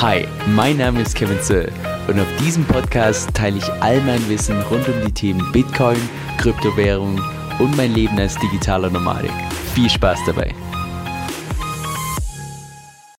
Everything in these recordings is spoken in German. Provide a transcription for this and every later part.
Hi, mein Name ist Kevin Zöll und auf diesem Podcast teile ich all mein Wissen rund um die Themen Bitcoin, Kryptowährung und mein Leben als digitaler Nomadik. Viel Spaß dabei!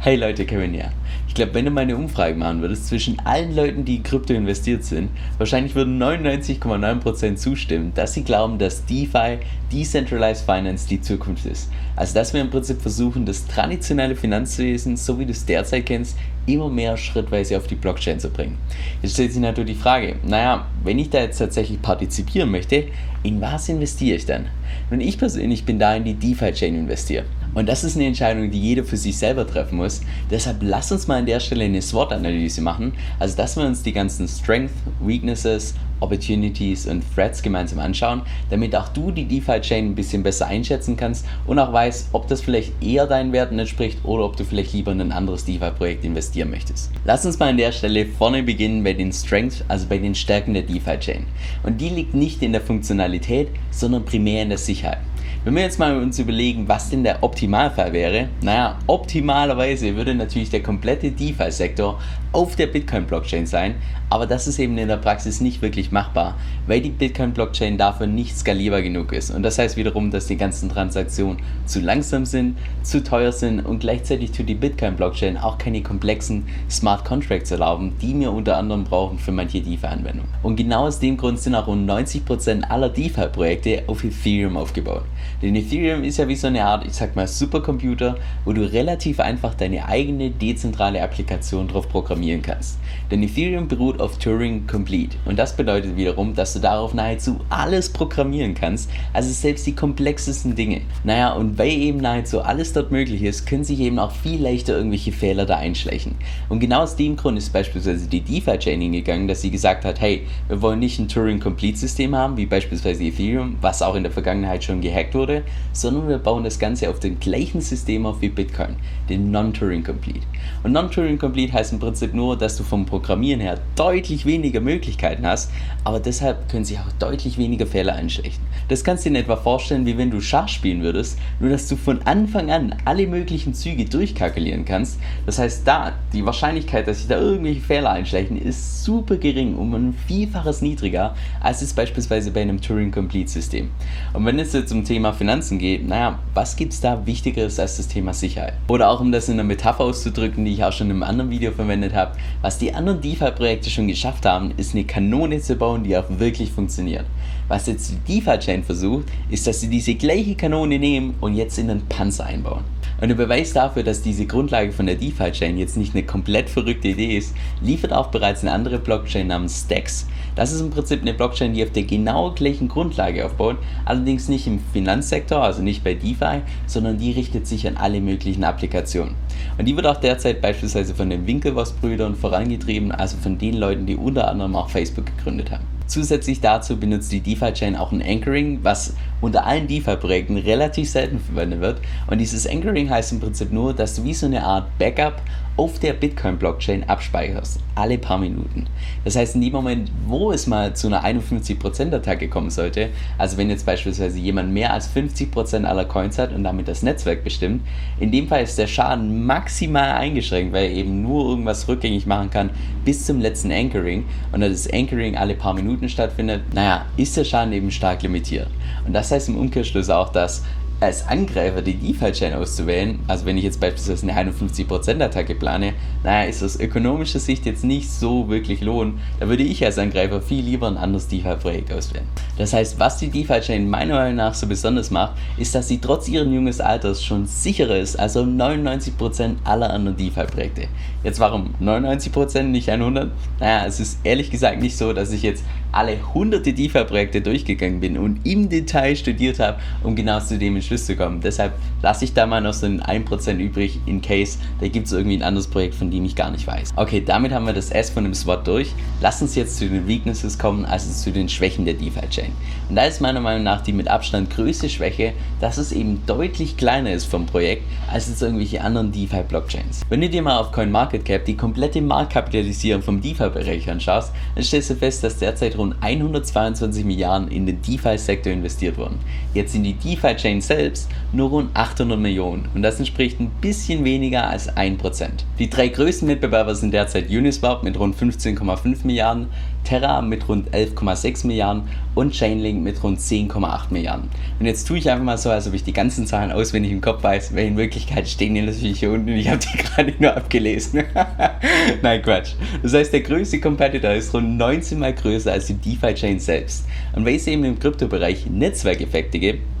Hey Leute, Kevin hier. Ich glaube, wenn du mal eine Umfrage machen würdest zwischen allen Leuten, die in Krypto investiert sind, wahrscheinlich würden 99,9% zustimmen, dass sie glauben, dass DeFi, Decentralized Finance, die Zukunft ist. Also, dass wir im Prinzip versuchen, das traditionelle Finanzwesen, so wie du es derzeit kennst, immer mehr schrittweise auf die Blockchain zu bringen. Jetzt stellt sich natürlich die Frage, naja, wenn ich da jetzt tatsächlich partizipieren möchte, in was investiere ich dann? Nun, ich persönlich bin da in die DeFi-Chain investiert. Und das ist eine Entscheidung, die jeder für sich selber treffen muss. Deshalb lass uns mal an der Stelle eine SWOT-Analyse machen. Also, dass wir uns die ganzen Strengths, Weaknesses, Opportunities und Threats gemeinsam anschauen, damit auch du die DeFi-Chain ein bisschen besser einschätzen kannst und auch weißt, ob das vielleicht eher deinen Werten entspricht oder ob du vielleicht lieber in ein anderes DeFi-Projekt investieren möchtest. Lass uns mal an der Stelle vorne beginnen bei den Strengths, also bei den Stärken der DeFi-Chain. Und die liegt nicht in der Funktionalität, sondern primär in der Sicherheit. Wenn wir jetzt mal uns überlegen, was denn der Optimalfall wäre, naja, optimalerweise würde natürlich der komplette DeFi-Sektor auf der Bitcoin-Blockchain sein, aber das ist eben in der Praxis nicht wirklich machbar, weil die Bitcoin-Blockchain dafür nicht skalierbar genug ist. Und das heißt wiederum, dass die ganzen Transaktionen zu langsam sind, zu teuer sind und gleichzeitig tut die Bitcoin-Blockchain auch keine komplexen Smart Contracts erlauben, die wir unter anderem brauchen für manche DeFi-Anwendungen. Und genau aus dem Grund sind auch rund 90% aller DeFi-Projekte auf Ethereum aufgebaut. Denn Ethereum ist ja wie so eine Art, ich sag mal, Supercomputer, wo du relativ einfach deine eigene dezentrale Applikation drauf programmieren kannst. Denn Ethereum beruht auf Turing Complete und das bedeutet wiederum, dass du darauf nahezu alles programmieren kannst, also selbst die komplexesten Dinge. Naja, und weil eben nahezu alles dort möglich ist, können sich eben auch viel leichter irgendwelche Fehler da einschleichen. Und genau aus dem Grund ist beispielsweise die DeFi-Chain hingegangen, dass sie gesagt hat, hey, wir wollen nicht ein Turing Complete System haben, wie beispielsweise Ethereum, was auch in der Vergangenheit schon gehackt wurde, sondern wir bauen das Ganze auf dem gleichen System auf wie Bitcoin, den Non-Turing Complete. Und Non-Turing Complete heißt im Prinzip nur, dass du vom Programmieren her deutlich weniger Möglichkeiten hast, aber deshalb können sich auch deutlich weniger Fehler einschlechten. Das kannst du dir in etwa vorstellen, wie wenn du Schach spielen würdest, nur dass du von Anfang an alle möglichen Züge durchkalkulieren kannst. Das heißt, da die Wahrscheinlichkeit, dass sich da irgendwelche Fehler einschleichen, ist super gering, um ein Vielfaches niedriger, als es beispielsweise bei einem Turing Complete System. Und wenn es jetzt zum Thema Finanzen geht, naja, was gibt es da Wichtigeres als das Thema Sicherheit? Oder auch um das in einer Metapher auszudrücken, die ich auch schon in einem anderen Video verwendet habe, was die anderen DeFi-Projekte schon geschafft haben, ist eine Kanone zu bauen, die auch wirklich funktioniert. Was jetzt die DeFi-Chain versucht, ist, dass sie diese gleiche Kanone nehmen und jetzt in einen Panzer einbauen. Und der Beweis dafür, dass diese Grundlage von der DeFi-Chain jetzt nicht eine komplett verrückte Idee ist, liefert auch bereits eine andere Blockchain namens Stacks. Das ist im Prinzip eine Blockchain, die auf der genau gleichen Grundlage aufbaut, allerdings nicht im Finanzsektor, also nicht bei DeFi, sondern die richtet sich an alle möglichen Applikationen. Und die wird auch derzeit beispielsweise von den Winklevoss-Brüdern vorangetrieben, also von den Leuten, die unter anderem auch Facebook gegründet haben. Zusätzlich dazu benutzt die DeFi-Chain auch ein Anchoring, was unter allen DeFi-Projekten relativ selten verwendet wird. Und dieses Anchoring heißt im Prinzip nur, dass du wie so eine Art Backup auf der Bitcoin-Blockchain abspeicherst, alle paar Minuten. Das heißt, in dem Moment, wo es mal zu einer 51%-Attacke kommen sollte, also wenn jetzt beispielsweise jemand mehr als 50% aller Coins hat und damit das Netzwerk bestimmt, in dem Fall ist der Schaden maximal eingeschränkt, weil er eben nur irgendwas rückgängig machen kann bis zum letzten Anchoring und da das Anchoring alle paar Minuten stattfindet, naja, ist der Schaden eben stark limitiert. Und das heißt im Umkehrschluss auch, dass als Angreifer die DeFi-Chain auszuwählen, also wenn ich jetzt beispielsweise eine 51%-Attacke plane, naja, ist aus ökonomischer Sicht jetzt nicht so wirklich lohn. Da würde ich als Angreifer viel lieber ein anderes DeFi-Projekt auswählen. Das heißt, was die DeFi-Chain meiner Meinung nach so besonders macht, ist, dass sie trotz ihren jungen Alters schon sicherer ist als 99% aller anderen DeFi-Projekte. Jetzt warum 99%, nicht 100? Naja, es ist ehrlich gesagt nicht so, dass ich jetzt alle hunderte DeFi-Projekte durchgegangen bin und im Detail studiert habe, um genau zu dem Entschluss zu kommen. Deshalb lasse ich da mal noch so ein 1% übrig, in case da gibt es irgendwie ein anderes Projekt, von dem ich gar nicht weiß. Okay, damit haben wir das S von dem SWOT durch. Lass uns jetzt zu den Weaknesses kommen, also zu den Schwächen der DeFi-Chain. Und da ist meiner Meinung nach die mit Abstand größte Schwäche, dass es eben deutlich kleiner ist vom Projekt als jetzt irgendwelche anderen DeFi-Blockchains. Wenn du dir mal auf CoinMarketCap die komplette Marktkapitalisierung vom DeFi-Bereich anschaust, dann stellst du fest, dass derzeit rund rund 122 Milliarden in den DeFi-Sektor investiert worden. Jetzt sind die DeFi-Chain selbst nur rund 800 Millionen und das entspricht ein bisschen weniger als 1%. Die drei größten Mitbewerber sind derzeit Uniswap mit rund 15,5 Milliarden, Terra mit rund 11,6 Milliarden und Chainlink mit rund 10,8 Milliarden. Und jetzt tue ich einfach mal so, als ob ich die ganzen Zahlen auswendig im Kopf weiß, weil in Wirklichkeit stehen die natürlich hier unten und ich habe die gerade nur abgelesen. Nein, Quatsch. Das heißt, der größte Competitor ist rund 19 mal größer als die DeFi-Chain selbst. Und weil es eben im Kryptobereich Netzwerkeffekte gibt,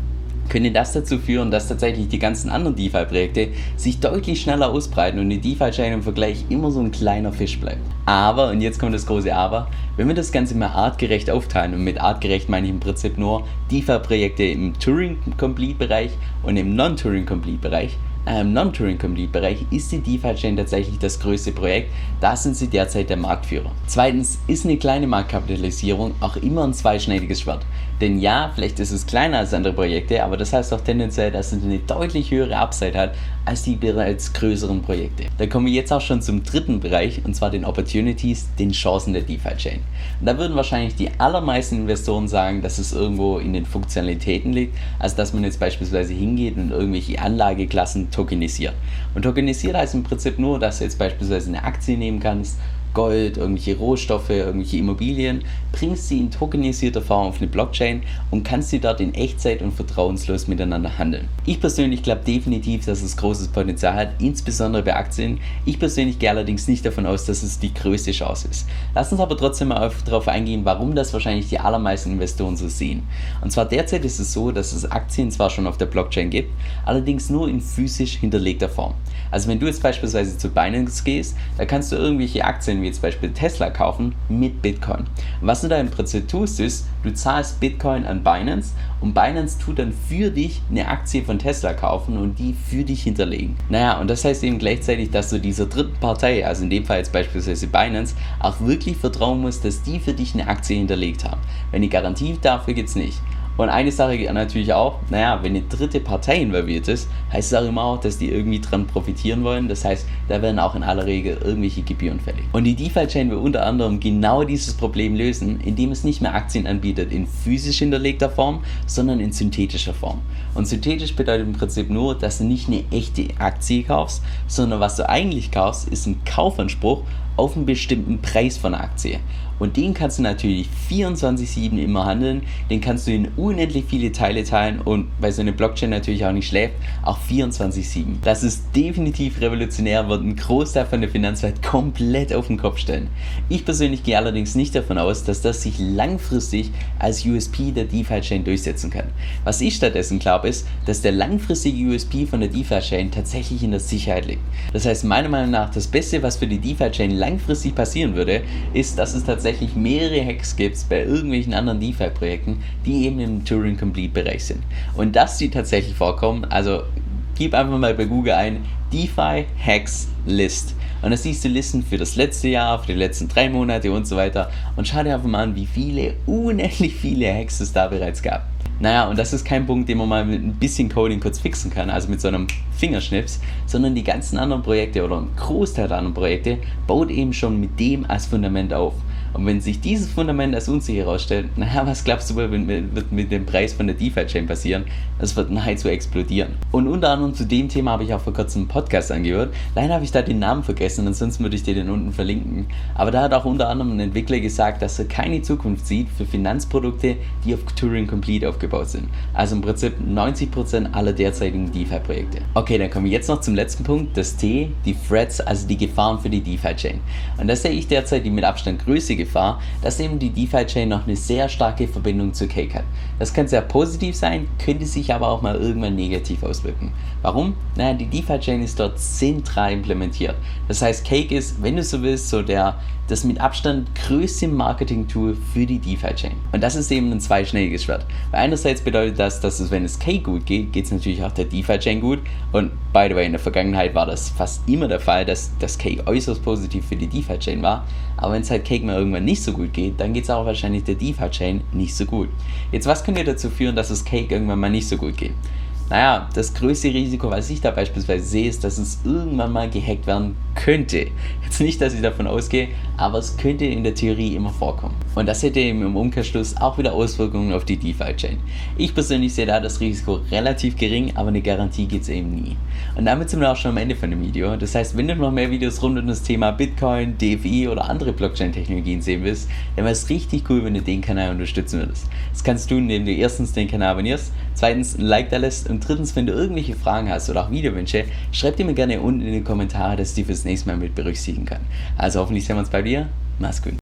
könnte das dazu führen, dass tatsächlich die ganzen anderen DeFi-Projekte sich deutlich schneller ausbreiten und die DeFi-Chain im Vergleich immer so ein kleiner Fisch bleibt. Aber, und jetzt kommt das große Aber, wenn wir das Ganze mal artgerecht aufteilen, und mit artgerecht meine ich im Prinzip nur DeFi-Projekte im Turing-Complete-Bereich und im Non-Turing-Complete-Bereich, im Non-Turing-Complete-Bereich ist die DeFi-Chain tatsächlich das größte Projekt. Da sind sie derzeit der Marktführer. Zweitens ist eine kleine Marktkapitalisierung auch immer ein zweischneidiges Schwert. Denn ja, vielleicht ist es kleiner als andere Projekte, aber das heißt auch tendenziell, dass es eine deutlich höhere Upside hat als die bereits größeren Projekte. Da kommen wir jetzt auch schon zum dritten Bereich und zwar den Opportunities, den Chancen der DeFi-Chain. Da würden wahrscheinlich die allermeisten Investoren sagen, dass es irgendwo in den Funktionalitäten liegt, also dass man jetzt beispielsweise hingeht und irgendwelche Anlageklassen tokenisiert. Und tokenisiert heißt im Prinzip nur, dass du jetzt beispielsweise eine Aktie nehmen kannst Gold, irgendwelche Rohstoffe, irgendwelche Immobilien, bringst sie in tokenisierter Form auf eine Blockchain und kannst sie dort in Echtzeit und vertrauenslos miteinander handeln. Ich persönlich glaube definitiv, dass es großes Potenzial hat, insbesondere bei Aktien. Ich persönlich gehe allerdings nicht davon aus, dass es die größte Chance ist. Lass uns aber trotzdem mal darauf eingehen, warum das wahrscheinlich die allermeisten Investoren so sehen. Und zwar derzeit ist es so, dass es Aktien zwar schon auf der Blockchain gibt, allerdings nur in physisch hinterlegter Form. Also wenn du jetzt beispielsweise zu Binance gehst, da kannst du irgendwelche Aktien wie zum Beispiel Tesla kaufen mit Bitcoin. Und was du da im Prinzip tust, ist, du zahlst Bitcoin an Binance und Binance tut dann für dich eine Aktie von Tesla kaufen und die für dich hinterlegen. Naja, und das heißt eben gleichzeitig, dass du dieser dritten Partei, also in dem Fall jetzt beispielsweise Binance, auch wirklich vertrauen musst, dass die für dich eine Aktie hinterlegt haben. Wenn die Garantie dafür gibt es nicht. Und eine Sache natürlich auch, naja, wenn eine dritte Partei involviert ist, heißt es auch immer auch, dass die irgendwie dran profitieren wollen. Das heißt, da werden auch in aller Regel irgendwelche Gebühren fällig. Und die DeFi-Chain will unter anderem genau dieses Problem lösen, indem es nicht mehr Aktien anbietet in physisch hinterlegter Form, sondern in synthetischer Form. Und synthetisch bedeutet im Prinzip nur, dass du nicht eine echte Aktie kaufst, sondern was du eigentlich kaufst, ist ein Kaufanspruch auf einen bestimmten Preis von einer Aktie. Und den kannst du natürlich 24-7 immer handeln. Den kannst du in unendlich viele Teile teilen und weil so eine Blockchain natürlich auch nicht schläft, auch 24-7. Das ist definitiv revolutionär, wird einen Großteil von der Finanzwelt komplett auf den Kopf stellen. Ich persönlich gehe allerdings nicht davon aus, dass das sich langfristig als USP der DeFi-Chain durchsetzen kann. Was ich stattdessen glaube, ist, dass der langfristige USP von der DeFi-Chain tatsächlich in der Sicherheit liegt. Das heißt, meiner Meinung nach, das Beste, was für die DeFi-Chain langfristig passieren würde, ist, dass es tatsächlich mehrere Hacks gibt bei irgendwelchen anderen DeFi-Projekten, die eben im Turing-Complete-Bereich sind. Und dass die tatsächlich vorkommen, also gib einfach mal bei Google ein DeFi Hacks List. Und da siehst du Listen für das letzte Jahr, für die letzten drei Monate und so weiter. Und schau dir einfach mal an, wie viele, unendlich viele Hacks es da bereits gab. Naja, und das ist kein Punkt, den man mal mit ein bisschen Coding kurz fixen kann, also mit so einem Fingerschnips, sondern die ganzen anderen Projekte oder ein Großteil der anderen Projekte baut eben schon mit dem als Fundament auf. Und wenn sich dieses Fundament als unsicher herausstellt, naja, was glaubst du, wird mit dem Preis von der DeFi-Chain passieren? Das wird nahezu explodieren. Und unter anderem zu dem Thema habe ich auch vor kurzem einen Podcast angehört. Leider habe ich da den Namen vergessen, ansonsten würde ich dir den unten verlinken. Aber da hat auch unter anderem ein Entwickler gesagt, dass er keine Zukunft sieht für Finanzprodukte, die auf Turing Complete aufgebaut sind. Also im Prinzip 90% aller derzeitigen DeFi-Projekte. Okay, dann kommen wir jetzt noch zum letzten Punkt, das T, die Threats, also die Gefahren für die DeFi-Chain. Und das sehe ich derzeit die mit Abstand größte Gefahr, dass eben die DeFi-Chain noch eine sehr starke Verbindung zu Cake hat. Das kann sehr positiv sein, könnte sich aber auch mal irgendwann negativ auswirken. Warum? Naja, die DeFi-Chain ist dort zentral implementiert. Das heißt, Cake ist, wenn du so willst, so der das mit Abstand größte Marketing-Tool für die DeFi-Chain. Und das ist eben ein zweischneidiges Schwert. Weil einerseits bedeutet das, dass es, wenn es Cake gut geht, geht es natürlich auch der DeFi-Chain gut. Und by the way, in der Vergangenheit war das fast immer der Fall, dass das Cake äußerst positiv für die DeFi-Chain war. Aber wenn es halt Cake mal irgendwann nicht so gut geht, dann geht es auch wahrscheinlich der DeFi-Chain nicht so gut. Jetzt, was könnte dazu führen, dass es Cake irgendwann mal nicht so gut geht? Naja, das größte Risiko, was ich da beispielsweise sehe, ist, dass es irgendwann mal gehackt werden könnte, jetzt nicht, dass ich davon ausgehe, aber es könnte in der Theorie immer vorkommen. Und das hätte eben im Umkehrschluss auch wieder Auswirkungen auf die DeFi-Chain. Ich persönlich sehe da das Risiko relativ gering, aber eine Garantie gibt es eben nie. Und damit sind wir auch schon am Ende von dem Video. Das heißt, wenn du noch mehr Videos rund um das Thema Bitcoin, DFI oder andere Blockchain-Technologien sehen willst, dann wäre es richtig cool, wenn du den Kanal unterstützen würdest. Das kannst du, indem du erstens den Kanal abonnierst, zweitens ein Like da lässt und drittens, wenn du irgendwelche Fragen hast oder auch Videowünsche, schreib die mir gerne unten in die Kommentare, dass ich die fürs nächste Mal mit berücksichtigen kann. Also hoffentlich sehen wir uns bei dir. Mach's gut.